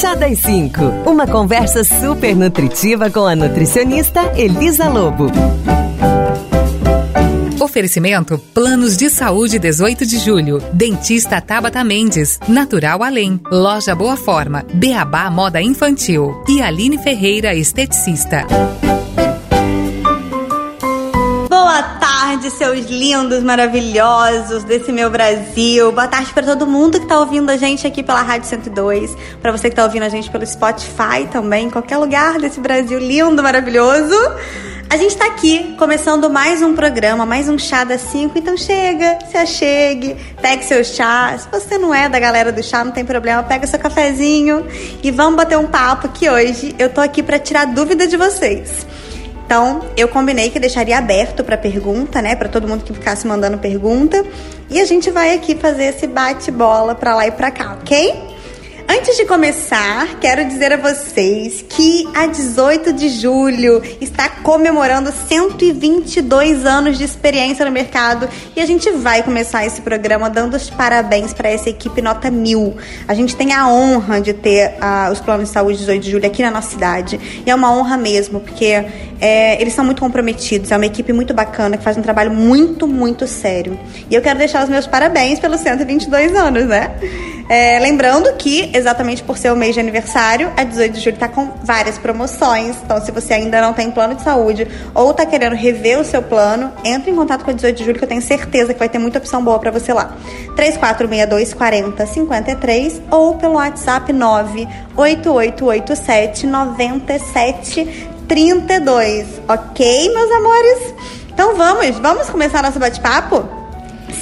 Chá das 5, uma conversa super nutritiva com a nutricionista Elisa Lobo. Oferecimento Planos de Saúde 18 de Julho. Dentista Tabata Mendes. Natural Além. Loja Boa Forma. Beabá Moda Infantil. E Aline Ferreira, esteticista. Tarde, seus lindos, maravilhosos desse meu Brasil. Boa tarde para todo mundo que tá ouvindo a gente aqui pela Rádio 102, para você que tá ouvindo a gente pelo Spotify também, em qualquer lugar desse Brasil lindo, maravilhoso. A gente tá aqui começando mais um programa, mais um chá das 5, então chega, se achegue, pegue seu chá. Se você não é da galera do chá, não tem problema, pega seu cafezinho e vamos bater um papo que hoje eu tô aqui para tirar dúvida de vocês. Então, eu combinei que deixaria aberto para pergunta, né, para todo mundo que ficasse mandando pergunta, e a gente vai aqui fazer esse bate-bola para lá e para cá, OK? Antes de começar, quero dizer a vocês que a 18 de julho está comemorando 122 anos de experiência no mercado e a gente vai começar esse programa dando os parabéns para essa equipe nota mil. A gente tem a honra de ter uh, os planos de saúde 18 de julho aqui na nossa cidade e é uma honra mesmo, porque é, eles são muito comprometidos, é uma equipe muito bacana que faz um trabalho muito, muito sério. E eu quero deixar os meus parabéns pelos 122 anos, né? É, lembrando que, exatamente por ser o mês de aniversário, a 18 de julho está com várias promoções. Então, se você ainda não tem plano de saúde ou está querendo rever o seu plano, entre em contato com a 18 de julho que eu tenho certeza que vai ter muita opção boa para você lá. 3462 40 53 ou pelo WhatsApp 98887 97 32. Ok, meus amores? Então vamos, vamos começar nosso bate-papo?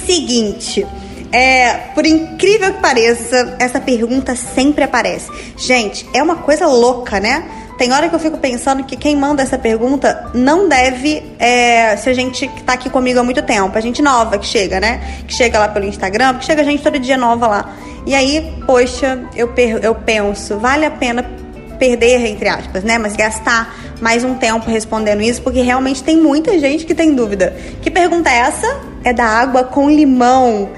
Seguinte. É, por incrível que pareça, essa pergunta sempre aparece. Gente, é uma coisa louca, né? Tem hora que eu fico pensando que quem manda essa pergunta não deve é, ser gente que tá aqui comigo há muito tempo. A gente nova que chega, né? Que chega lá pelo Instagram, porque chega gente todo dia nova lá. E aí, poxa, eu, eu penso, vale a pena perder, entre aspas, né? Mas gastar mais um tempo respondendo isso, porque realmente tem muita gente que tem dúvida. Que pergunta é essa? É da água com limão.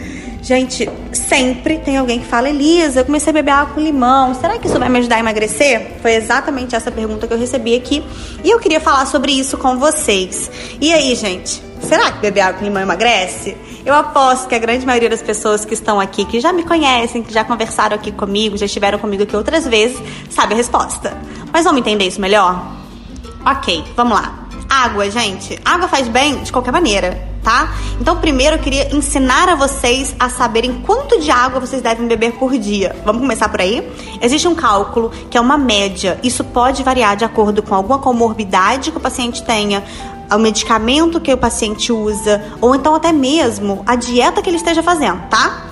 Gente, sempre tem alguém que fala, Elisa, eu comecei a beber água com limão, será que isso vai me ajudar a emagrecer? Foi exatamente essa pergunta que eu recebi aqui e eu queria falar sobre isso com vocês. E aí, gente, será que beber água com limão emagrece? Eu aposto que a grande maioria das pessoas que estão aqui, que já me conhecem, que já conversaram aqui comigo, já estiveram comigo aqui outras vezes, sabe a resposta. Mas vamos entender isso melhor? Ok, vamos lá. Água, gente. Água faz bem de qualquer maneira tá? Então, primeiro eu queria ensinar a vocês a saberem quanto de água vocês devem beber por dia. Vamos começar por aí? Existe um cálculo que é uma média. Isso pode variar de acordo com alguma comorbidade que o paciente tenha, o medicamento que o paciente usa, ou então até mesmo a dieta que ele esteja fazendo, tá?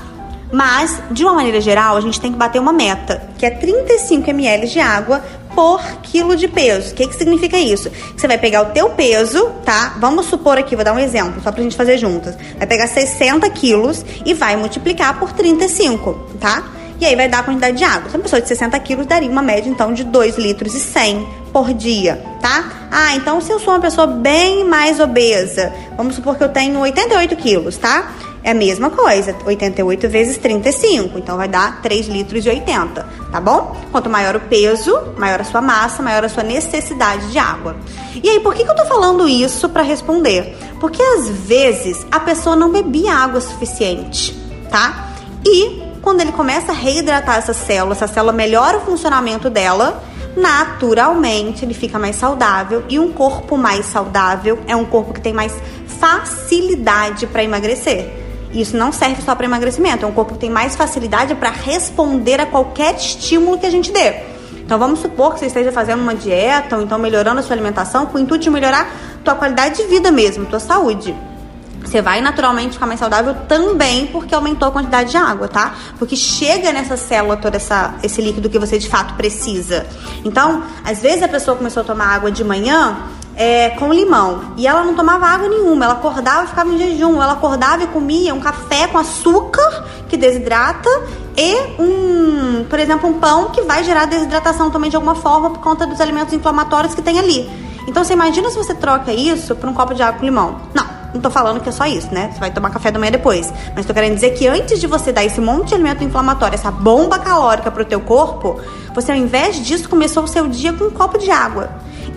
Mas, de uma maneira geral, a gente tem que bater uma meta, que é 35 ml de água por quilo de peso. O que, que significa isso? Você vai pegar o teu peso, tá? Vamos supor aqui, vou dar um exemplo, só pra gente fazer juntas. Vai pegar 60 quilos e vai multiplicar por 35, tá? E aí vai dar a quantidade de água. Se uma pessoa de 60 quilos daria uma média, então, de 2 litros e 100 por dia, tá? Ah, então se eu sou uma pessoa bem mais obesa, vamos supor que eu tenho 88 quilos, tá? É a mesma coisa, 88 vezes 35, então vai dar 3 litros e 80, tá bom? Quanto maior o peso, maior a sua massa, maior a sua necessidade de água. E aí, por que, que eu tô falando isso para responder? Porque às vezes a pessoa não bebia água suficiente, tá? E quando ele começa a reidratar essa célula, essa célula melhora o funcionamento dela, naturalmente ele fica mais saudável e um corpo mais saudável é um corpo que tem mais facilidade para emagrecer. Isso não serve só para emagrecimento, é um corpo que tem mais facilidade para responder a qualquer estímulo que a gente dê. Então vamos supor que você esteja fazendo uma dieta ou então melhorando a sua alimentação com o intuito de melhorar tua qualidade de vida mesmo, tua saúde. Você vai naturalmente ficar mais saudável também porque aumentou a quantidade de água, tá? Porque chega nessa célula todo essa, esse líquido que você de fato precisa. Então, às vezes a pessoa começou a tomar água de manhã é, com limão. E ela não tomava água nenhuma, ela acordava e ficava em jejum. Ela acordava e comia um café com açúcar, que desidrata, e um, por exemplo, um pão que vai gerar desidratação também de alguma forma por conta dos alimentos inflamatórios que tem ali. Então você imagina se você troca isso por um copo de água com limão. Não, Não tô falando que é só isso, né? Você vai tomar café da manhã depois. Mas tô querendo dizer que antes de você dar esse monte de alimento inflamatório, essa bomba calórica pro teu corpo, você ao invés disso começou o seu dia com um copo de água.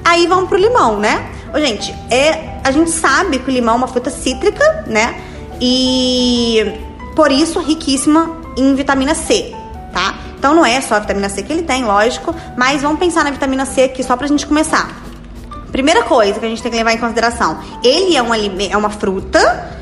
Aí vamos pro limão, né? Ô, gente, é, a gente sabe que o limão é uma fruta cítrica, né? E por isso riquíssima em vitamina C, tá? Então não é só a vitamina C que ele tem, lógico, mas vamos pensar na vitamina C aqui só pra gente começar. Primeira coisa que a gente tem que levar em consideração, ele é um é uma fruta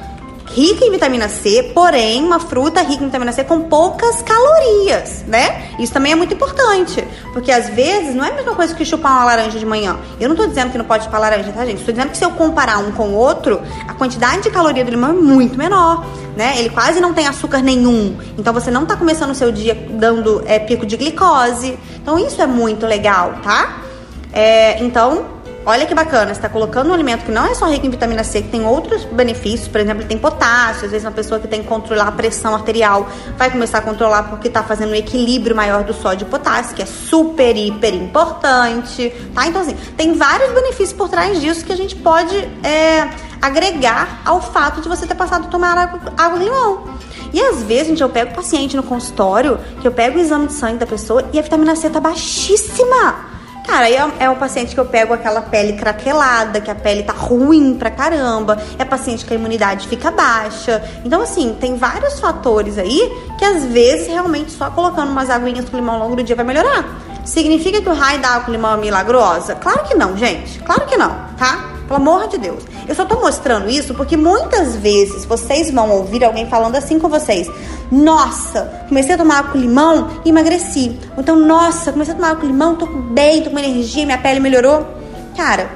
rica em vitamina C, porém uma fruta rica em vitamina C com poucas calorias, né? Isso também é muito importante, porque às vezes não é a mesma coisa que chupar uma laranja de manhã. Eu não tô dizendo que não pode chupar laranja, tá, gente? Estou dizendo que se eu comparar um com o outro, a quantidade de caloria do limão é muito menor, né? Ele quase não tem açúcar nenhum, então você não tá começando o seu dia dando é, pico de glicose. Então isso é muito legal, tá? É, então Olha que bacana, está colocando um alimento que não é só rico em vitamina C, que tem outros benefícios, por exemplo, tem potássio, às vezes uma pessoa que tem que controlar a pressão arterial vai começar a controlar porque está fazendo um equilíbrio maior do sódio e potássio, que é super, hiper importante, tá? Então, assim, tem vários benefícios por trás disso que a gente pode é, agregar ao fato de você ter passado a tomar água, limão. E às vezes, gente, eu pego paciente no consultório, que eu pego o exame de sangue da pessoa e a vitamina C tá baixíssima. Cara, aí é, é o paciente que eu pego aquela pele craquelada, que a pele tá ruim pra caramba, é paciente que a imunidade fica baixa. Então, assim, tem vários fatores aí que às vezes realmente só colocando umas aguinhas com limão ao longo do dia vai melhorar. Significa que o raio da com limão é milagrosa? Claro que não, gente. Claro que não, tá? Pelo amor de Deus. Eu só tô mostrando isso porque muitas vezes vocês vão ouvir alguém falando assim com vocês. Nossa, comecei a tomar com limão e emagreci. Então, nossa, comecei a tomar com limão, tô bem, tô com energia, minha pele melhorou. Cara,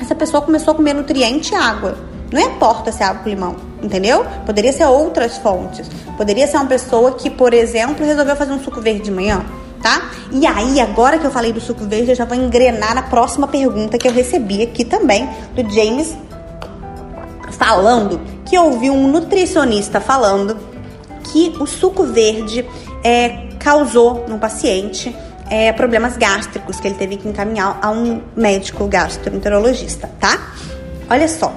essa pessoa começou a comer nutriente e água. Não importa se é com limão, entendeu? Poderia ser outras fontes. Poderia ser uma pessoa que, por exemplo, resolveu fazer um suco verde de manhã tá? E aí, agora que eu falei do suco verde, eu já vou engrenar na próxima pergunta que eu recebi aqui também do James falando que ouviu um nutricionista falando que o suco verde é, causou no paciente é, problemas gástricos, que ele teve que encaminhar a um médico gastroenterologista, tá? Olha só,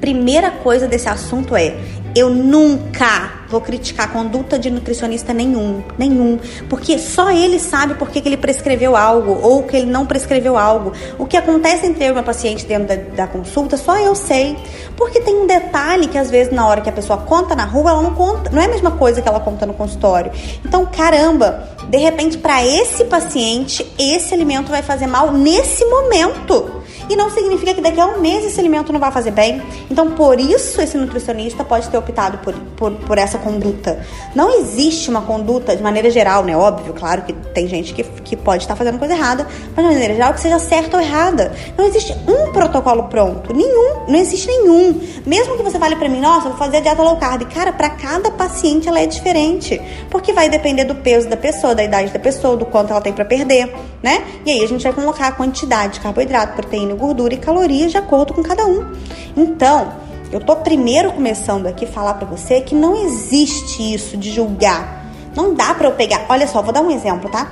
primeira coisa desse assunto é eu nunca vou criticar a conduta de nutricionista nenhum, nenhum, porque só ele sabe por que, ele prescreveu algo ou que ele não prescreveu algo. O que acontece entre eu e paciente dentro da, da, consulta, só eu sei. Porque tem um detalhe que às vezes na hora que a pessoa conta na rua, ela não conta, não é a mesma coisa que ela conta no consultório. Então, caramba, de repente para esse paciente, esse alimento vai fazer mal nesse momento. E não significa que daqui a um mês esse alimento não vai fazer bem. Então, por isso, esse nutricionista pode ter optado por, por, por essa conduta. Não existe uma conduta, de maneira geral, né? Óbvio, claro que tem gente que, que pode estar fazendo coisa errada, mas de maneira geral que seja certa ou errada. Não existe um protocolo pronto. Nenhum. Não existe nenhum. Mesmo que você fale para mim, nossa, vou fazer a dieta low carb. Cara, para cada paciente ela é diferente. Porque vai depender do peso da pessoa, da idade da pessoa, do quanto ela tem para perder, né? E aí a gente vai colocar a quantidade de carboidrato, proteína gordura e calorias de acordo com cada um. Então, eu tô primeiro começando aqui falar para você que não existe isso de julgar. Não dá para eu pegar, olha só, vou dar um exemplo, tá?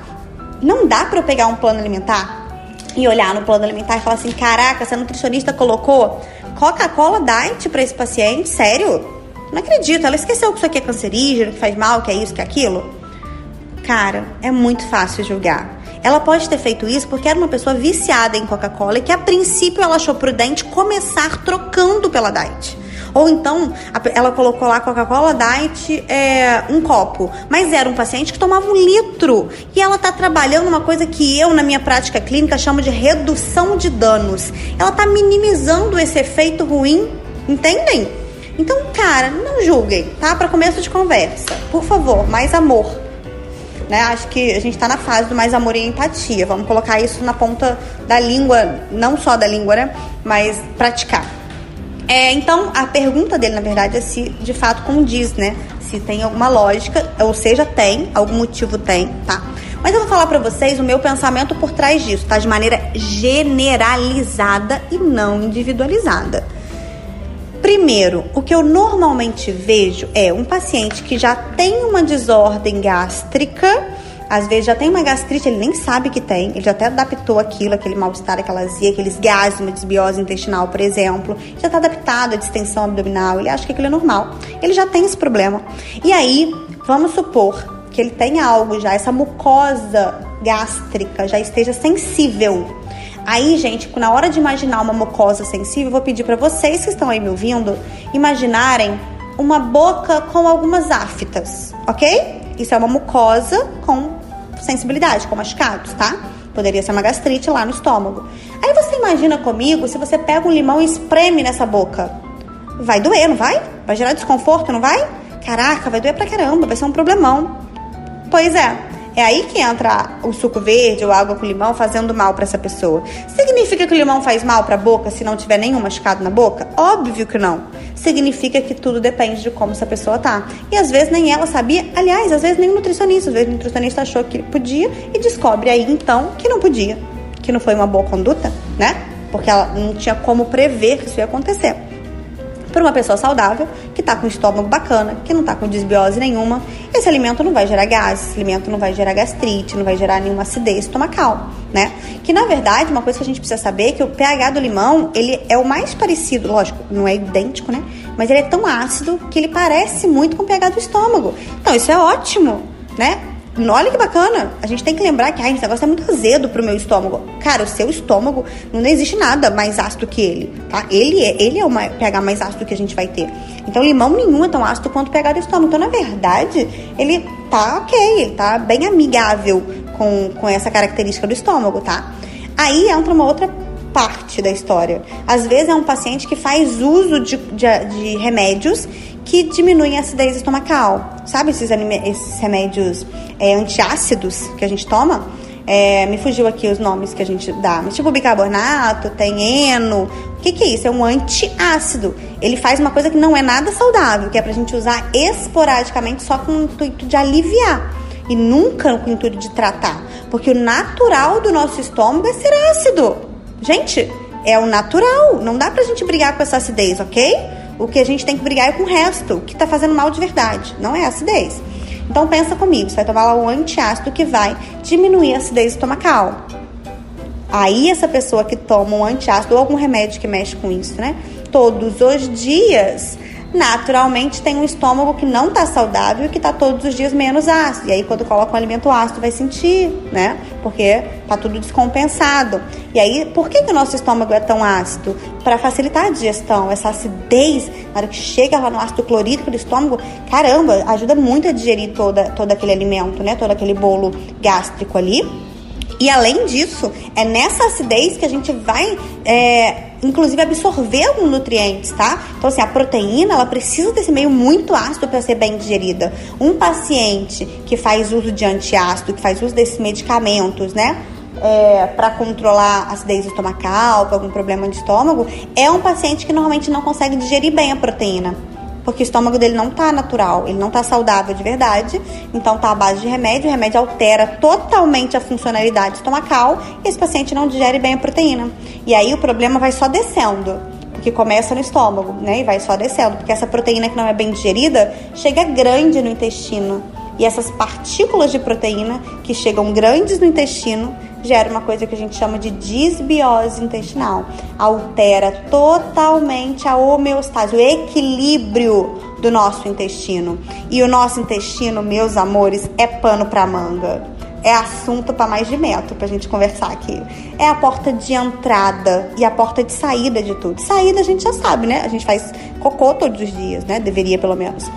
Não dá para eu pegar um plano alimentar e olhar no plano alimentar e falar assim: "Caraca, essa nutricionista colocou Coca-Cola Diet para esse paciente? Sério? Não acredito, ela esqueceu que isso aqui é cancerígeno, que faz mal, que é isso, que é aquilo. Cara, é muito fácil julgar. Ela pode ter feito isso porque era uma pessoa viciada em Coca-Cola e que a princípio ela achou prudente começar trocando pela Diet. Ou então ela colocou lá Coca-Cola Diet é, um copo, mas era um paciente que tomava um litro e ela está trabalhando uma coisa que eu na minha prática clínica chamo de redução de danos. Ela está minimizando esse efeito ruim, entendem? Então, cara, não julguem, tá? Para começo de conversa, por favor, mais amor né? Acho que a gente está na fase do mais amor e empatia. Vamos colocar isso na ponta da língua, não só da língua, né? Mas praticar. É, então, a pergunta dele, na verdade, é se de fato condiz, né? Se tem alguma lógica, ou seja, tem, algum motivo tem, tá? Mas eu vou falar para vocês o meu pensamento por trás disso, tá? De maneira generalizada e não individualizada. Primeiro, o que eu normalmente vejo é um paciente que já tem uma desordem gástrica às vezes já tem uma gastrite, ele nem sabe que tem, ele já até adaptou aquilo, aquele mal-estar, aquela azia, aqueles gases, uma desbiose intestinal, por exemplo, já está adaptado à distensão abdominal, ele acha que aquilo é normal. Ele já tem esse problema. E aí, vamos supor que ele tenha algo já, essa mucosa gástrica já esteja sensível. Aí, gente, na hora de imaginar uma mucosa sensível, vou pedir para vocês que estão aí me ouvindo imaginarem uma boca com algumas aftas, ok? Isso é uma mucosa com sensibilidade, com machucados, tá? Poderia ser uma gastrite lá no estômago. Aí você imagina comigo se você pega um limão e espreme nessa boca. Vai doer, não vai? Vai gerar desconforto, não vai? Caraca, vai doer pra caramba, vai ser um problemão. Pois é. É aí que entra o suco verde ou água com limão fazendo mal para essa pessoa. Significa que o limão faz mal para a boca se não tiver nenhum machucado na boca? Óbvio que não. Significa que tudo depende de como essa pessoa tá. E às vezes nem ela sabia, aliás, às vezes nem o nutricionista, às vezes o nutricionista achou que podia e descobre aí então que não podia, que não foi uma boa conduta, né? Porque ela não tinha como prever que isso ia acontecer para uma pessoa saudável, que está com estômago bacana, que não está com desbiose nenhuma, esse alimento não vai gerar gases, esse alimento não vai gerar gastrite, não vai gerar nenhuma acidez estomacal, né? Que na verdade, uma coisa que a gente precisa saber é que o pH do limão, ele é o mais parecido, lógico, não é idêntico, né? Mas ele é tão ácido que ele parece muito com o pH do estômago. Então, isso é ótimo, né? Olha que bacana. A gente tem que lembrar que ai, esse negócio é muito azedo pro meu estômago. Cara, o seu estômago não existe nada mais ácido que ele, tá? Ele é, ele é o pH mais ácido que a gente vai ter. Então, limão nenhum é tão ácido quanto o pH do estômago. Então, na verdade, ele tá ok, tá bem amigável com, com essa característica do estômago, tá? Aí entra uma outra parte da história. Às vezes é um paciente que faz uso de, de, de remédios que diminuem a acidez estomacal. Sabe esses, esses remédios é, antiácidos que a gente toma? É, me fugiu aqui os nomes que a gente dá, mas tipo bicarbonato, tem eno. O que, que é isso? É um antiácido. Ele faz uma coisa que não é nada saudável, que é pra gente usar esporadicamente só com o intuito de aliviar e nunca com o intuito de tratar. Porque o natural do nosso estômago é ser ácido. Gente, é o natural. Não dá pra gente brigar com essa acidez, ok? O que a gente tem que brigar é com o resto, o que está fazendo mal de verdade, não é a acidez. Então pensa comigo, você vai tomar lá um antiácido que vai diminuir a acidez estomacal. Aí essa pessoa que toma um antiácido ou algum remédio que mexe com isso, né? Todos os dias, naturalmente tem um estômago que não está saudável e que está todos os dias menos ácido. E aí, quando coloca um alimento ácido, vai sentir, né? Porque tá tudo descompensado. E aí, por que, que o nosso estômago é tão ácido? Para facilitar a digestão, essa acidez, na hora que chega lá no ácido clorídrico do estômago, caramba, ajuda muito a digerir toda, todo aquele alimento, né? Todo aquele bolo gástrico ali. E além disso, é nessa acidez que a gente vai, é, inclusive, absorver alguns nutrientes, tá? Então, assim, a proteína, ela precisa desse meio muito ácido para ser bem digerida. Um paciente que faz uso de antiácido, que faz uso desses medicamentos, né? É, para controlar acidez estomacal, algum problema de estômago, é um paciente que normalmente não consegue digerir bem a proteína porque o estômago dele não tá natural, ele não tá saudável de verdade, então tá à base de remédio, o remédio altera totalmente a funcionalidade estomacal e esse paciente não digere bem a proteína. E aí o problema vai só descendo porque começa no estômago, né? E vai só descendo, porque essa proteína que não é bem digerida chega grande no intestino. E essas partículas de proteína que chegam grandes no intestino gera uma coisa que a gente chama de disbiose intestinal. Altera totalmente a homeostase, o equilíbrio do nosso intestino. E o nosso intestino, meus amores, é pano para manga. É assunto para mais de metro pra gente conversar aqui. É a porta de entrada e a porta de saída de tudo. Saída a gente já sabe, né? A gente faz cocô todos os dias, né? Deveria pelo menos.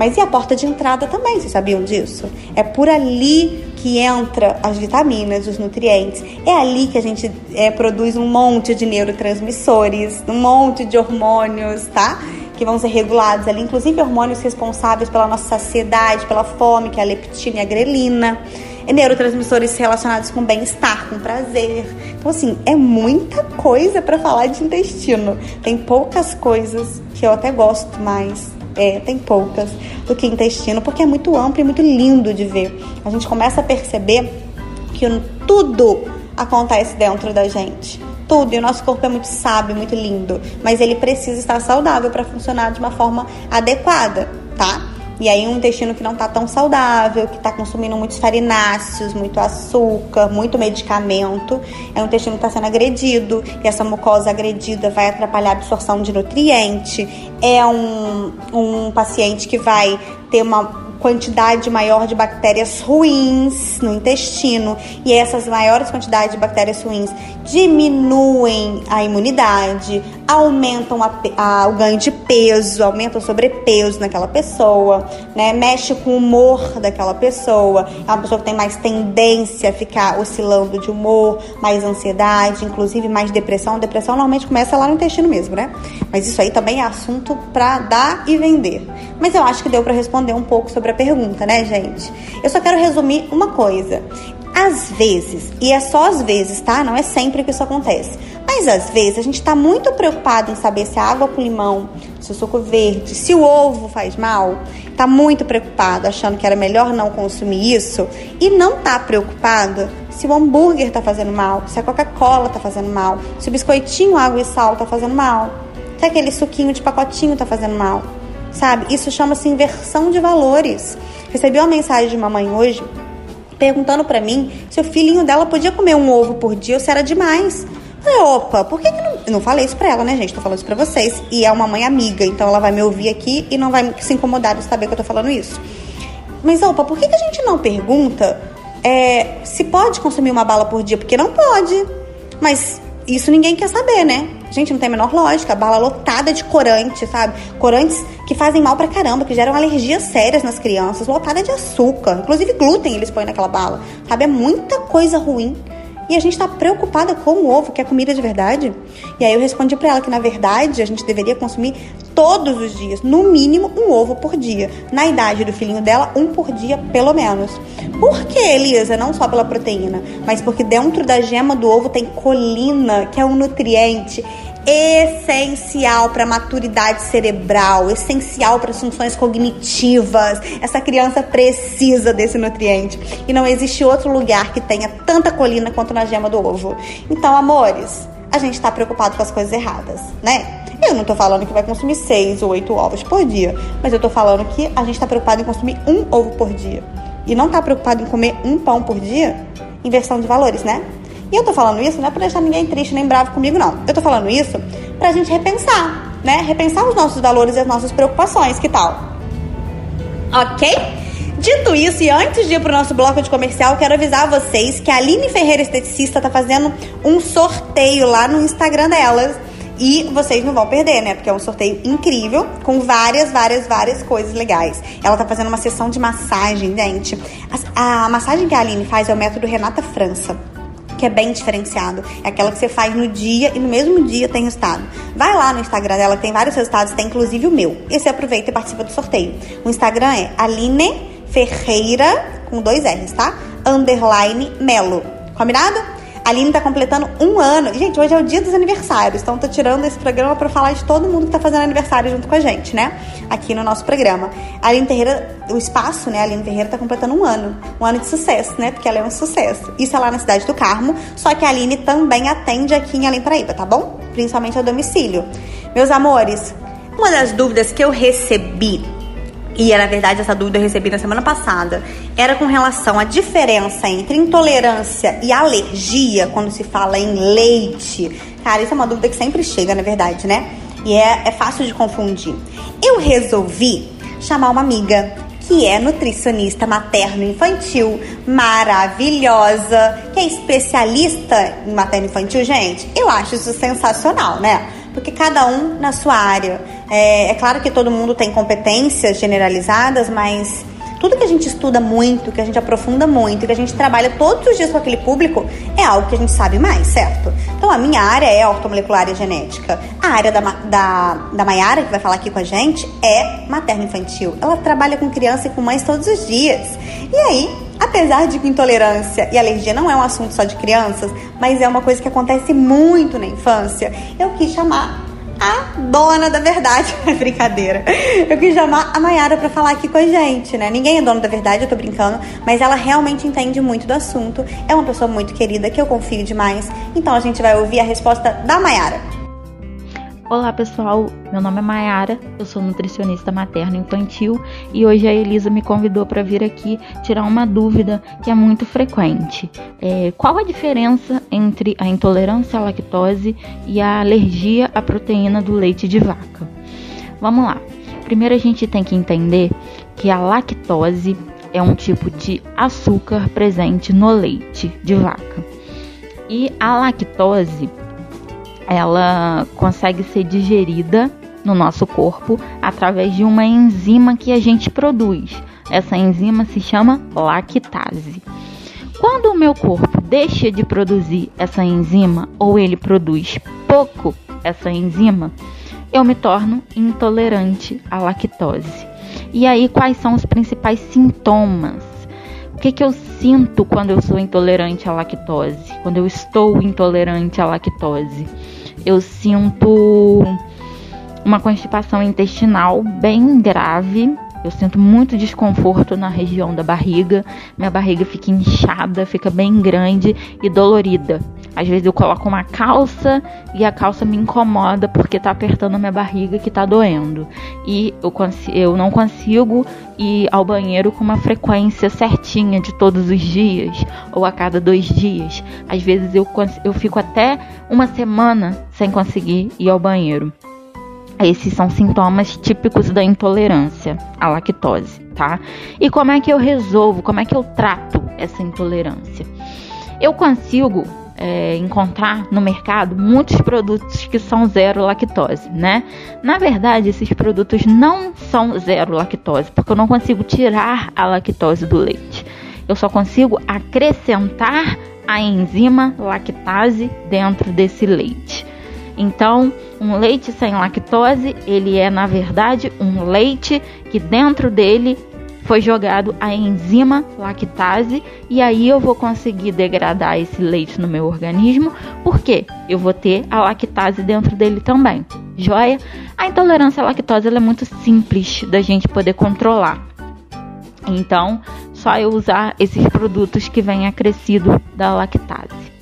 Mas e a porta de entrada também, vocês sabiam disso? É por ali que entra as vitaminas, os nutrientes. É ali que a gente é, produz um monte de neurotransmissores, um monte de hormônios, tá? Que vão ser regulados ali, inclusive hormônios responsáveis pela nossa saciedade, pela fome, que é a leptina e a grelina. É neurotransmissores relacionados com bem-estar, com prazer. Então, assim, é muita coisa para falar de intestino. Tem poucas coisas que eu até gosto mais é, tem poucas, do que intestino, porque é muito amplo e muito lindo de ver. A gente começa a perceber que tudo acontece dentro da gente. Tudo, e o nosso corpo é muito sábio, muito lindo, mas ele precisa estar saudável para funcionar de uma forma adequada, tá? E aí um intestino que não tá tão saudável, que tá consumindo muitos farináceos, muito açúcar, muito medicamento, é um intestino que está sendo agredido, e essa mucosa agredida vai atrapalhar a absorção de nutriente, é um, um paciente que vai ter uma quantidade maior de bactérias ruins no intestino e essas maiores quantidades de bactérias ruins diminuem a imunidade, aumentam a, a, o ganho de peso, aumentam o sobrepeso naquela pessoa, né? Mexe com o humor daquela pessoa. É uma pessoa que tem mais tendência a ficar oscilando de humor, mais ansiedade, inclusive mais depressão. Depressão normalmente começa lá no intestino mesmo, né? Mas isso aí também é assunto para dar e vender. Mas eu acho que deu para responder um pouco sobre a pergunta, né, gente? Eu só quero resumir uma coisa. Às vezes, e é só às vezes, tá? Não é sempre que isso acontece. Mas às vezes a gente está muito preocupado em saber se a água com limão, se o suco verde, se o ovo faz mal. Está muito preocupado, achando que era melhor não consumir isso. E não está preocupado se o hambúrguer está fazendo mal, se a Coca-Cola está fazendo mal, se o biscoitinho, água e sal está fazendo mal, se aquele suquinho de pacotinho está fazendo mal. Sabe? Isso chama-se inversão de valores. Recebi uma mensagem de uma mãe hoje perguntando para mim se o filhinho dela podia comer um ovo por dia ou se era demais. Falei, opa, por que, que não. Eu não falei isso pra ela, né, gente? Tô falando isso pra vocês. E é uma mãe amiga, então ela vai me ouvir aqui e não vai se incomodar de saber que eu tô falando isso. Mas, opa, por que, que a gente não pergunta é, se pode consumir uma bala por dia? Porque não pode. Mas isso ninguém quer saber, né? Gente, não tem a menor lógica. Bala lotada de corante, sabe? Corantes que fazem mal pra caramba, que geram alergias sérias nas crianças, lotada de açúcar. Inclusive glúten eles põem naquela bala. Sabe? É muita coisa ruim e a gente está preocupada com o ovo, que é comida de verdade. E aí eu respondi para ela que na verdade a gente deveria consumir todos os dias, no mínimo um ovo por dia. Na idade do filhinho dela, um por dia pelo menos. Por que, Elisa? Não só pela proteína, mas porque dentro da gema do ovo tem colina, que é um nutriente essencial para a maturidade cerebral, essencial para as funções cognitivas. Essa criança precisa desse nutriente e não existe outro lugar que tenha tanta colina quanto na gema do ovo. Então, amores, a gente está preocupado com as coisas erradas, né? Eu não tô falando que vai consumir seis ou oito ovos por dia, mas eu tô falando que a gente está preocupado em consumir um ovo por dia e não tá preocupado em comer um pão por dia. Inversão de valores, né? E eu tô falando isso não é pra deixar ninguém triste nem bravo comigo, não. Eu tô falando isso pra gente repensar, né? Repensar os nossos valores e as nossas preocupações, que tal? Ok? Dito isso, e antes de ir pro nosso bloco de comercial, quero avisar vocês que a Aline Ferreira Esteticista tá fazendo um sorteio lá no Instagram delas. E vocês não vão perder, né? Porque é um sorteio incrível, com várias, várias, várias coisas legais. Ela tá fazendo uma sessão de massagem, gente. A, a massagem que a Aline faz é o método Renata França que é bem diferenciado. É aquela que você faz no dia e no mesmo dia tem resultado. Vai lá no Instagram dela, tem vários resultados, tem inclusive o meu. E você aproveita e participa do sorteio. O Instagram é Aline Ferreira, com dois R's, tá? Underline Melo. Combinado? A Aline tá completando um ano. Gente, hoje é o dia dos aniversários. Então, tô tirando esse programa para falar de todo mundo que tá fazendo aniversário junto com a gente, né? Aqui no nosso programa. A Aline Ferreira, o espaço, né? A Aline Ferreira tá completando um ano. Um ano de sucesso, né? Porque ela é um sucesso. Isso é lá na cidade do Carmo. Só que a Aline também atende aqui em Além Paraíba, tá bom? Principalmente a domicílio. Meus amores, uma das dúvidas que eu recebi e na verdade essa dúvida eu recebi na semana passada, era com relação à diferença entre intolerância e alergia quando se fala em leite. Cara, isso é uma dúvida que sempre chega, na verdade, né? E é, é fácil de confundir. Eu resolvi chamar uma amiga que é nutricionista materno-infantil, maravilhosa, que é especialista em materno-infantil, gente. Eu acho isso sensacional, né? Porque cada um na sua área. É, é claro que todo mundo tem competências generalizadas, mas tudo que a gente estuda muito, que a gente aprofunda muito, que a gente trabalha todos os dias com aquele público, é algo que a gente sabe mais, certo? Então a minha área é ortomolecular e genética. A área da, da, da Maiara, que vai falar aqui com a gente, é materno-infantil. Ela trabalha com criança e com mães todos os dias. E aí, apesar de que intolerância e alergia não é um assunto só de crianças, mas é uma coisa que acontece muito na infância, eu quis chamar a dona da verdade. brincadeira. Eu quis chamar a Mayara para falar aqui com a gente, né? Ninguém é dona da verdade, eu tô brincando, mas ela realmente entende muito do assunto. É uma pessoa muito querida que eu confio demais. Então a gente vai ouvir a resposta da Mayara. Olá pessoal, meu nome é Mayara, eu sou nutricionista materno infantil e hoje a Elisa me convidou para vir aqui tirar uma dúvida que é muito frequente. É, qual a diferença entre a intolerância à lactose e a alergia à proteína do leite de vaca? Vamos lá. Primeiro a gente tem que entender que a lactose é um tipo de açúcar presente no leite de vaca. E a lactose ela consegue ser digerida no nosso corpo através de uma enzima que a gente produz. Essa enzima se chama lactase. Quando o meu corpo deixa de produzir essa enzima ou ele produz pouco essa enzima, eu me torno intolerante à lactose. E aí, quais são os principais sintomas? O que, que eu sinto quando eu sou intolerante à lactose? Quando eu estou intolerante à lactose? Eu sinto uma constipação intestinal bem grave. Eu sinto muito desconforto na região da barriga. Minha barriga fica inchada, fica bem grande e dolorida. Às vezes eu coloco uma calça e a calça me incomoda porque tá apertando a minha barriga que tá doendo. E eu, eu não consigo ir ao banheiro com uma frequência certinha de todos os dias ou a cada dois dias. Às vezes eu, eu fico até uma semana sem conseguir ir ao banheiro. Esses são sintomas típicos da intolerância à lactose, tá? E como é que eu resolvo, como é que eu trato essa intolerância? Eu consigo é, encontrar no mercado muitos produtos que são zero lactose, né? Na verdade, esses produtos não são zero lactose, porque eu não consigo tirar a lactose do leite. Eu só consigo acrescentar a enzima lactase dentro desse leite. Então, um leite sem lactose, ele é na verdade um leite que dentro dele foi jogado a enzima lactase e aí eu vou conseguir degradar esse leite no meu organismo, porque eu vou ter a lactase dentro dele também. Joia? A intolerância à lactose é muito simples da gente poder controlar. Então, só eu usar esses produtos que vêm acrescido da lactase.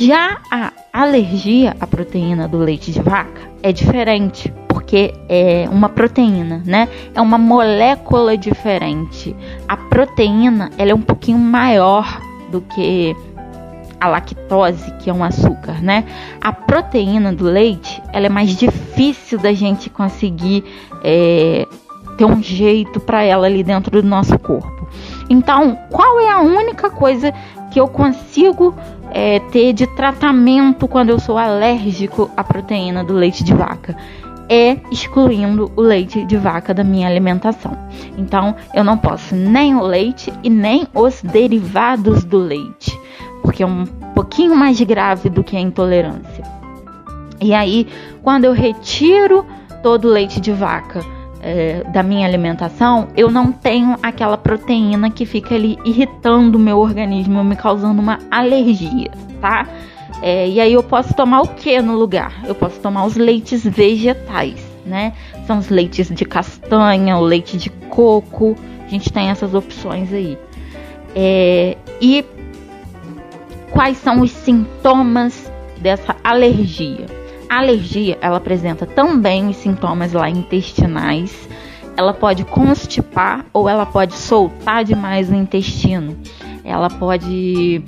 Já a alergia à proteína do leite de vaca é diferente, porque é uma proteína, né? É uma molécula diferente. A proteína, ela é um pouquinho maior do que a lactose, que é um açúcar, né? A proteína do leite, ela é mais difícil da gente conseguir é, ter um jeito para ela ali dentro do nosso corpo. Então, qual é a única coisa que eu consigo é, ter de tratamento quando eu sou alérgico à proteína do leite de vaca? É excluindo o leite de vaca da minha alimentação. Então, eu não posso nem o leite e nem os derivados do leite, porque é um pouquinho mais grave do que a intolerância. E aí, quando eu retiro todo o leite de vaca, é, da minha alimentação, eu não tenho aquela proteína que fica ali irritando o meu organismo, me causando uma alergia, tá? É, e aí eu posso tomar o que no lugar? Eu posso tomar os leites vegetais, né? São os leites de castanha, o leite de coco. A gente tem essas opções aí. É, e quais são os sintomas dessa alergia? Alergia, ela apresenta também os sintomas lá intestinais. Ela pode constipar ou ela pode soltar demais o intestino. Ela pode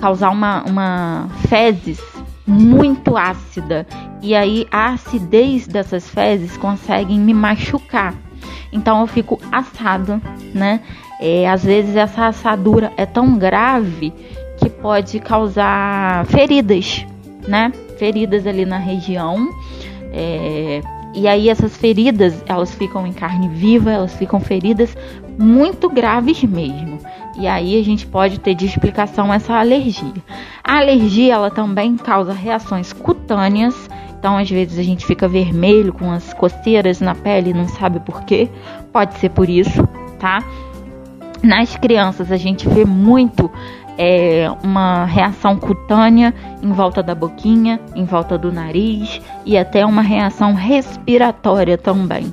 causar uma, uma fezes muito ácida e aí a acidez dessas fezes conseguem me machucar. Então eu fico assado, né? É, às vezes essa assadura é tão grave que pode causar feridas, né? Feridas ali na região. É, e aí essas feridas, elas ficam em carne viva, elas ficam feridas muito graves mesmo. E aí a gente pode ter de explicação essa alergia. A alergia, ela também causa reações cutâneas. Então, às vezes a gente fica vermelho com as coceiras na pele, não sabe por quê. Pode ser por isso, tá? Nas crianças a gente vê muito é, uma reação cutânea em volta da boquinha, em volta do nariz e até uma reação respiratória também.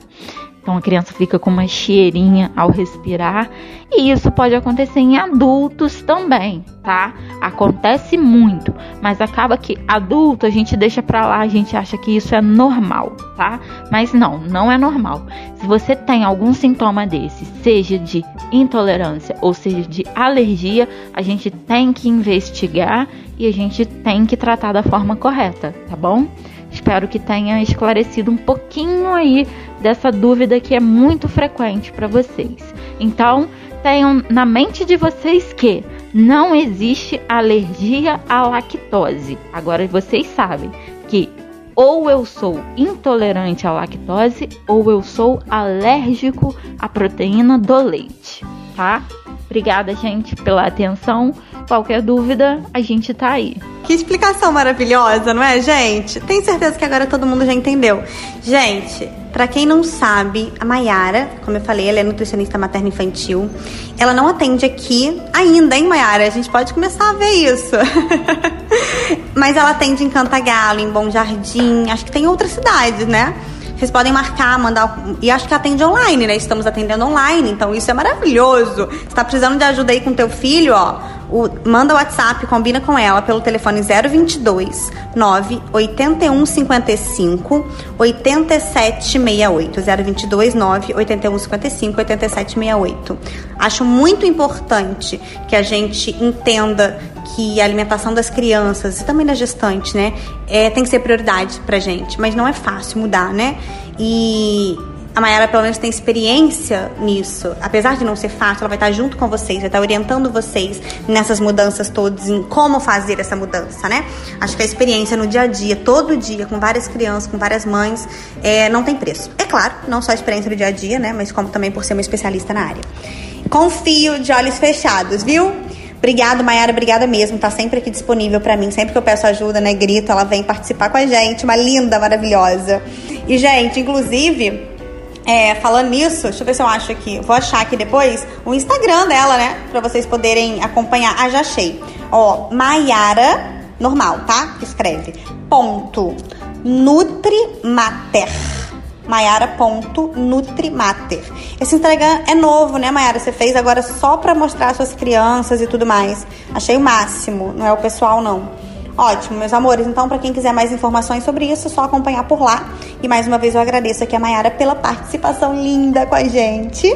Então a criança fica com uma cheirinha ao respirar e isso pode acontecer em adultos também, tá? Acontece muito, mas acaba que adulto a gente deixa pra lá, a gente acha que isso é normal, tá? Mas não, não é normal. Se você tem algum sintoma desse, seja de intolerância ou seja de alergia, a gente tem que investigar e a gente tem que tratar da forma correta, tá bom? Espero que tenha esclarecido um pouquinho aí dessa dúvida que é muito frequente para vocês. Então, tenham na mente de vocês que não existe alergia à lactose. Agora vocês sabem que ou eu sou intolerante à lactose ou eu sou alérgico à proteína do leite, tá? Obrigada, gente, pela atenção. Qualquer dúvida, a gente tá aí. Que explicação maravilhosa, não é, gente? Tenho certeza que agora todo mundo já entendeu. Gente, para quem não sabe, a Maiara, como eu falei, ela é nutricionista materno infantil. Ela não atende aqui ainda, hein, Maiara? A gente pode começar a ver isso. Mas ela atende em Cantagalo, em Bom Jardim, acho que tem outras cidades, né? Vocês podem marcar, mandar. E acho que atende online, né? Estamos atendendo online, então isso é maravilhoso. Você tá precisando de ajuda aí com teu filho, ó o, manda o WhatsApp, combina com ela pelo telefone 022 9 81 55 8768. 022 9 81 55 8768. Acho muito importante que a gente entenda que a alimentação das crianças e também das gestantes, né, é, tem que ser prioridade pra gente, mas não é fácil mudar, né? E a Mayara pelo menos tem experiência nisso. Apesar de não ser fácil, ela vai estar junto com vocês, vai estar orientando vocês nessas mudanças todas, em como fazer essa mudança, né? Acho que a experiência no dia a dia, todo dia, com várias crianças, com várias mães, é, não tem preço. É claro, não só a experiência do dia a dia, né? Mas como também por ser uma especialista na área. Confio de olhos fechados, viu? Obrigada, Mayara, obrigada mesmo. Tá sempre aqui disponível para mim. Sempre que eu peço ajuda, né, grito, ela vem participar com a gente. Uma linda, maravilhosa. E, gente, inclusive, é, falando nisso, deixa eu ver se eu acho aqui. Vou achar aqui depois o Instagram dela, né? Pra vocês poderem acompanhar. Ah, já achei. Ó, Maiara, normal, tá? Escreve. Ponto. Nutrimater. Maiara.nutrimater. Esse Instagram é novo, né, Maiara? Você fez agora só pra mostrar suas crianças e tudo mais. Achei o máximo, não é o pessoal, não. Ótimo, meus amores. Então, para quem quiser mais informações sobre isso, é só acompanhar por lá. E mais uma vez eu agradeço aqui a Mayara pela participação linda com a gente.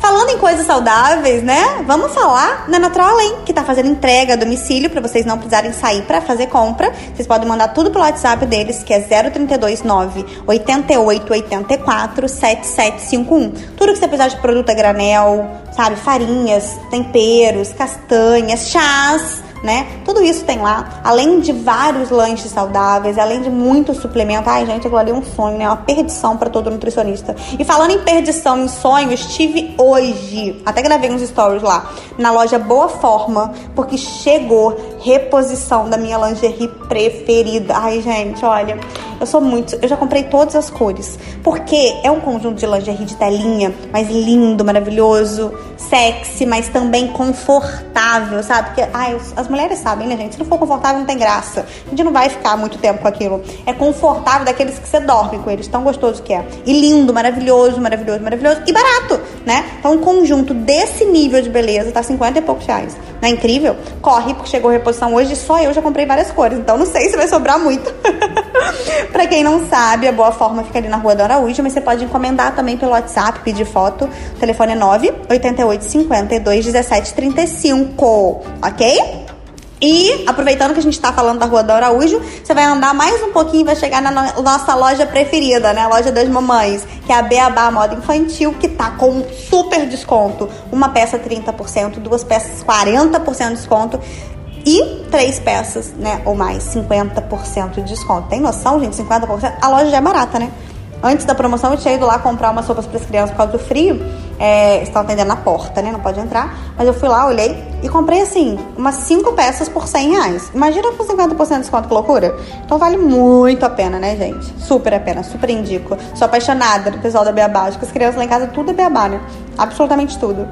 Falando em coisas saudáveis, né? Vamos falar na Natural Além, que tá fazendo entrega a domicílio para vocês não precisarem sair para fazer compra. Vocês podem mandar tudo pelo WhatsApp deles, que é 0329 8884 7751. Tudo que você precisar de produto a granel, sabe? Farinhas, temperos, castanhas, chás né? Tudo isso tem lá, além de vários lanches saudáveis, além de muito suplemento. Ai, gente, aquilo ali é um sonho, né? É uma perdição para todo nutricionista. E falando em perdição, em sonho, estive hoje, até gravei uns stories lá, na loja Boa Forma, porque chegou reposição da minha lingerie preferida. Ai, gente, olha, eu sou muito. Eu já comprei todas as cores. Porque é um conjunto de lingerie de telinha, mas lindo, maravilhoso, sexy, mas também confortável, sabe? Porque, ai, as mulheres sabem, né, gente? Se não for confortável, não tem graça. A gente não vai ficar muito tempo com aquilo. É confortável daqueles que você dorme com eles, tão gostoso que é. E lindo, maravilhoso, maravilhoso, maravilhoso. E barato, né? Então, um conjunto desse nível de beleza tá 50 e poucos reais. Não é incrível? Corre, porque chegou reposição hoje, só eu já comprei várias cores. Então, não sei se vai sobrar muito. pra quem não sabe, a Boa Forma fica ali na Rua do Araújo, mas você pode encomendar também pelo WhatsApp, pedir foto. O telefone é 9 88 52 17 35, ok? E, aproveitando que a gente está falando da Rua do Araújo, você vai andar mais um pouquinho e vai chegar na no nossa loja preferida, né? A loja das mamães, que é a Beabá Moda Infantil, que tá com super desconto. Uma peça 30%, duas peças 40% de desconto. E três peças, né? Ou mais, 50% de desconto. Tem noção, gente? 50%? A loja já é barata, né? Antes da promoção, eu tinha ido lá comprar umas roupas para as crianças por causa do frio. É, atendendo na porta, né? Não pode entrar. Mas eu fui lá, olhei e comprei, assim, umas 5 peças por 100 reais. Imagina com 50% de desconto, que loucura. Então vale muito a pena, né, gente? Super a pena, super indico. Sou apaixonada do pessoal da Beabá. Acho que as crianças lá em casa tudo é Beabá, né? Absolutamente tudo.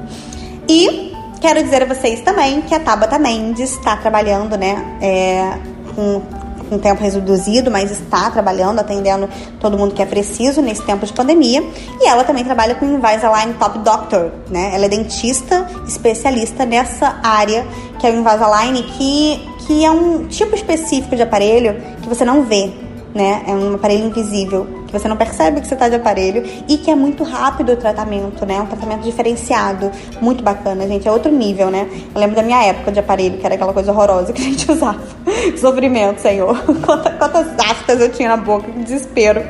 E quero dizer a vocês também que a Tabata Mendes está trabalhando, né? É, com com tempo reduzido, mas está trabalhando, atendendo todo mundo que é preciso nesse tempo de pandemia. E ela também trabalha com Invisalign Top Doctor, né? Ela é dentista especialista nessa área, que é o Invisalign, que, que é um tipo específico de aparelho que você não vê, né? É um aparelho invisível que você não percebe que você está de aparelho e que é muito rápido o tratamento, né? Um tratamento diferenciado, muito bacana, gente. É outro nível, né? Eu lembro da minha época de aparelho, que era aquela coisa horrorosa que a gente usava. Sofrimento, Senhor. Quantas, quantas aftas eu tinha na boca, que desespero.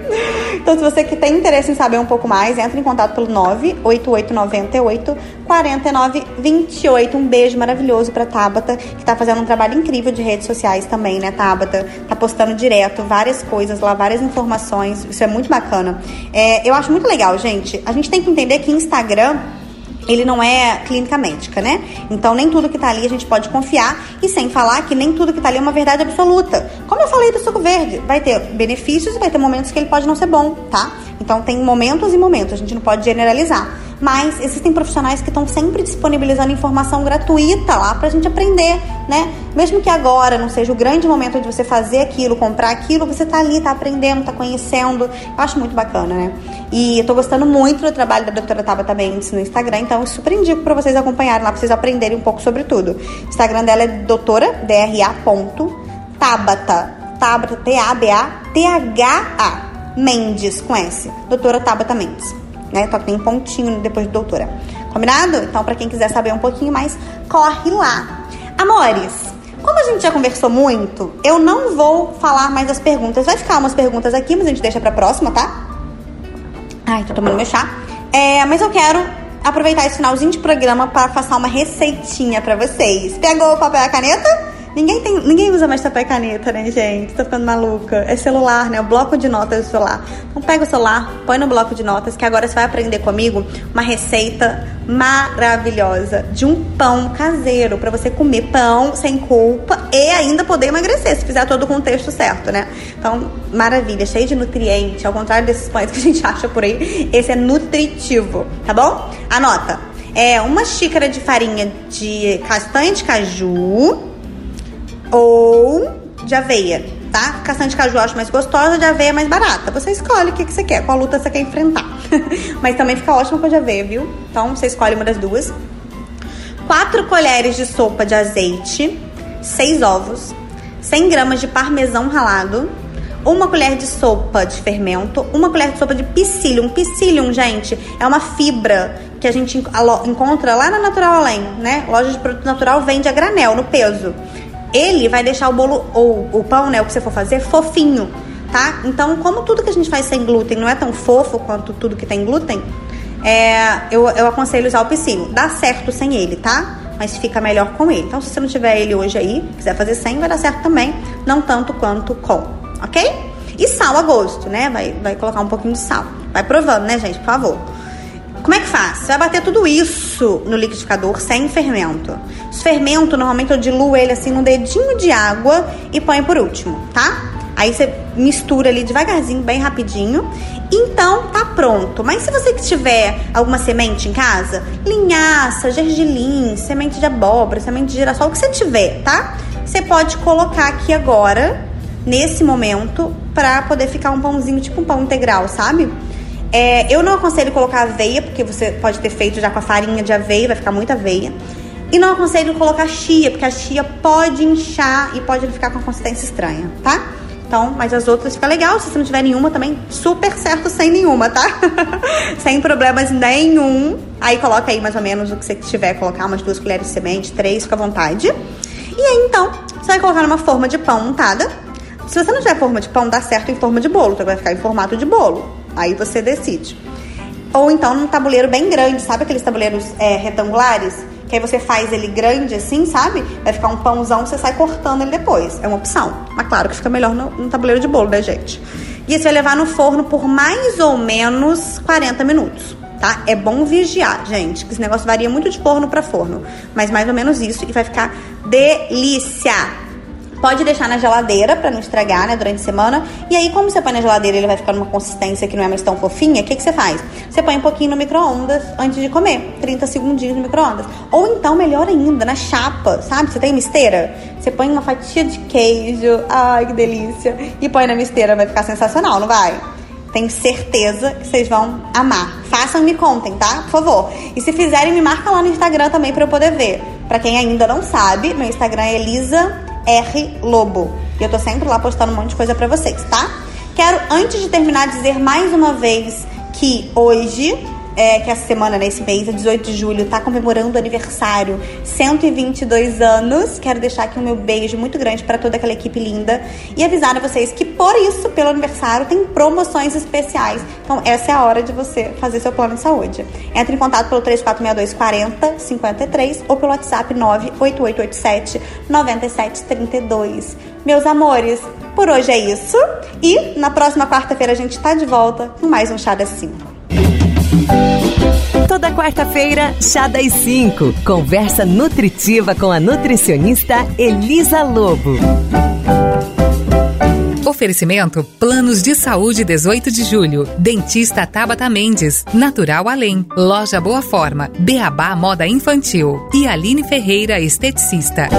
Então, se você que tem interesse em saber um pouco mais, entre em contato pelo 98898 4928. Um beijo maravilhoso pra Tabata, que tá fazendo um trabalho incrível de redes sociais também, né, Tabata? Tá postando direto várias coisas lá, várias informações. Isso é muito bacana. É, eu acho muito legal, gente. A gente tem que entender que Instagram ele não é clínica médica, né? Então nem tudo que tá ali a gente pode confiar e sem falar que nem tudo que tá ali é uma verdade absoluta. Como eu falei do suco verde, vai ter benefícios e vai ter momentos que ele pode não ser bom, tá? Então tem momentos e momentos, a gente não pode generalizar mas existem profissionais que estão sempre disponibilizando informação gratuita lá pra gente aprender, né? Mesmo que agora não seja o grande momento de você fazer aquilo, comprar aquilo, você tá ali, tá aprendendo, tá conhecendo. Eu acho muito bacana, né? E eu tô gostando muito do trabalho da doutora Tabata Mendes no Instagram, então eu super indico pra vocês acompanharem lá, pra vocês aprenderem um pouco sobre tudo. O Instagram dela é doutora, D-R-A, Tabata, Tabata, T-A-B-A-T-H-A, Mendes, com S. Doutora Tabata Mendes né? Só tem um pontinho depois de doutora. Combinado? Então, para quem quiser saber um pouquinho mais, corre lá. Amores, como a gente já conversou muito, eu não vou falar mais as perguntas. Vai ficar umas perguntas aqui, mas a gente deixa pra próxima, tá? Ai, tô tomando meu chá. É, mas eu quero aproveitar esse finalzinho de programa para passar uma receitinha para vocês. Pegou o papel e a caneta? Ninguém, tem, ninguém usa mais papel e caneta, né, gente? Tô ficando maluca. É celular, né? O bloco de notas do celular. Então pega o celular, põe no bloco de notas, que agora você vai aprender comigo uma receita maravilhosa de um pão caseiro para você comer pão sem culpa e ainda poder emagrecer, se fizer todo o contexto certo, né? Então, maravilha, cheio de nutriente, ao contrário desses pães que a gente acha por aí, esse é nutritivo, tá bom? Anota. É uma xícara de farinha de castanha de caju, ou de aveia, tá? Castanha de caju eu acho mais gostosa, de aveia é mais barata. Você escolhe o que, que você quer, qual luta você quer enfrentar. Mas também fica ótimo com a de aveia, viu? Então você escolhe uma das duas. 4 colheres de sopa de azeite, 6 ovos, 100 gramas de parmesão ralado, uma colher de sopa de fermento, uma colher de sopa de psyllium. Psyllium, gente, é uma fibra que a gente encontra lá na Natural Além, né? Loja de produto natural vende a granel, no peso ele vai deixar o bolo ou o pão, né, o que você for fazer, fofinho, tá? Então, como tudo que a gente faz sem glúten não é tão fofo quanto tudo que tem glúten, é, eu, eu aconselho usar o piscino. Dá certo sem ele, tá? Mas fica melhor com ele. Então, se você não tiver ele hoje aí, quiser fazer sem, vai dar certo também. Não tanto quanto com, ok? E sal a gosto, né? Vai, vai colocar um pouquinho de sal. Vai provando, né, gente? Por favor. Como é que faz? Você vai bater tudo isso no liquidificador sem fermento. Os fermento, normalmente eu diluo ele assim num dedinho de água e põe por último, tá? Aí você mistura ali devagarzinho, bem rapidinho. Então tá pronto. Mas se você tiver alguma semente em casa, linhaça, gergelim, semente de abóbora, semente de girassol, o que você tiver, tá? Você pode colocar aqui agora, nesse momento, pra poder ficar um pãozinho, tipo um pão integral, sabe? É, eu não aconselho colocar aveia, porque você pode ter feito já com a farinha de aveia, vai ficar muita aveia. E não aconselho colocar chia, porque a chia pode inchar e pode ficar com uma consistência estranha, tá? Então, mas as outras fica legal. Se você não tiver nenhuma, também super certo sem nenhuma, tá? sem problemas nenhum. Aí coloca aí mais ou menos o que você tiver, colocar umas duas colheres de semente, três, fica à vontade. E aí então, você vai colocar numa forma de pão untada. Se você não tiver forma de pão, dá certo em forma de bolo, então vai ficar em formato de bolo. Aí você decide. Ou então num tabuleiro bem grande, sabe aqueles tabuleiros é, retangulares? Que aí você faz ele grande assim, sabe? Vai ficar um pãozão, você sai cortando ele depois. É uma opção. Mas claro que fica melhor no, no tabuleiro de bolo, né, gente? E você vai levar no forno por mais ou menos 40 minutos, tá? É bom vigiar, gente, que esse negócio varia muito de forno para forno. Mas mais ou menos isso e vai ficar delícia. Pode deixar na geladeira para não estragar, né, durante a semana. E aí, como você põe na geladeira, ele vai ficar numa consistência que não é mais tão fofinha. O que, que você faz? Você põe um pouquinho no micro-ondas antes de comer, 30 segundinhos no micro-ondas. Ou então, melhor ainda, na chapa, sabe? Você tem misteira? Você põe uma fatia de queijo, ai que delícia, e põe na misteira, vai ficar sensacional, não vai? Tenho certeza que vocês vão amar. Façam e me contem, tá? Por favor. E se fizerem, me marca lá no Instagram também para eu poder ver. Para quem ainda não sabe, meu Instagram é Elisa R Lobo. E eu tô sempre lá postando um monte de coisa para vocês, tá? Quero, antes de terminar, dizer mais uma vez que hoje é, que essa semana, nesse mês, 18 de julho, tá comemorando o aniversário, 122 anos. Quero deixar aqui o um meu beijo muito grande para toda aquela equipe linda e avisar a vocês que por isso, pelo aniversário, tem promoções especiais. Então, essa é a hora de você fazer seu plano de saúde. Entre em contato pelo 3462 40 53 ou pelo WhatsApp 98887 9732. Meus amores, por hoje é isso. E na próxima quarta-feira a gente tá de volta com mais um Chá das 5. Toda quarta-feira, Chá das 5. Conversa nutritiva com a nutricionista Elisa Lobo. Oferecimento Planos de Saúde 18 de Julho. Dentista Tabata Mendes. Natural Além. Loja Boa Forma. Beabá Moda Infantil. E Aline Ferreira, esteticista.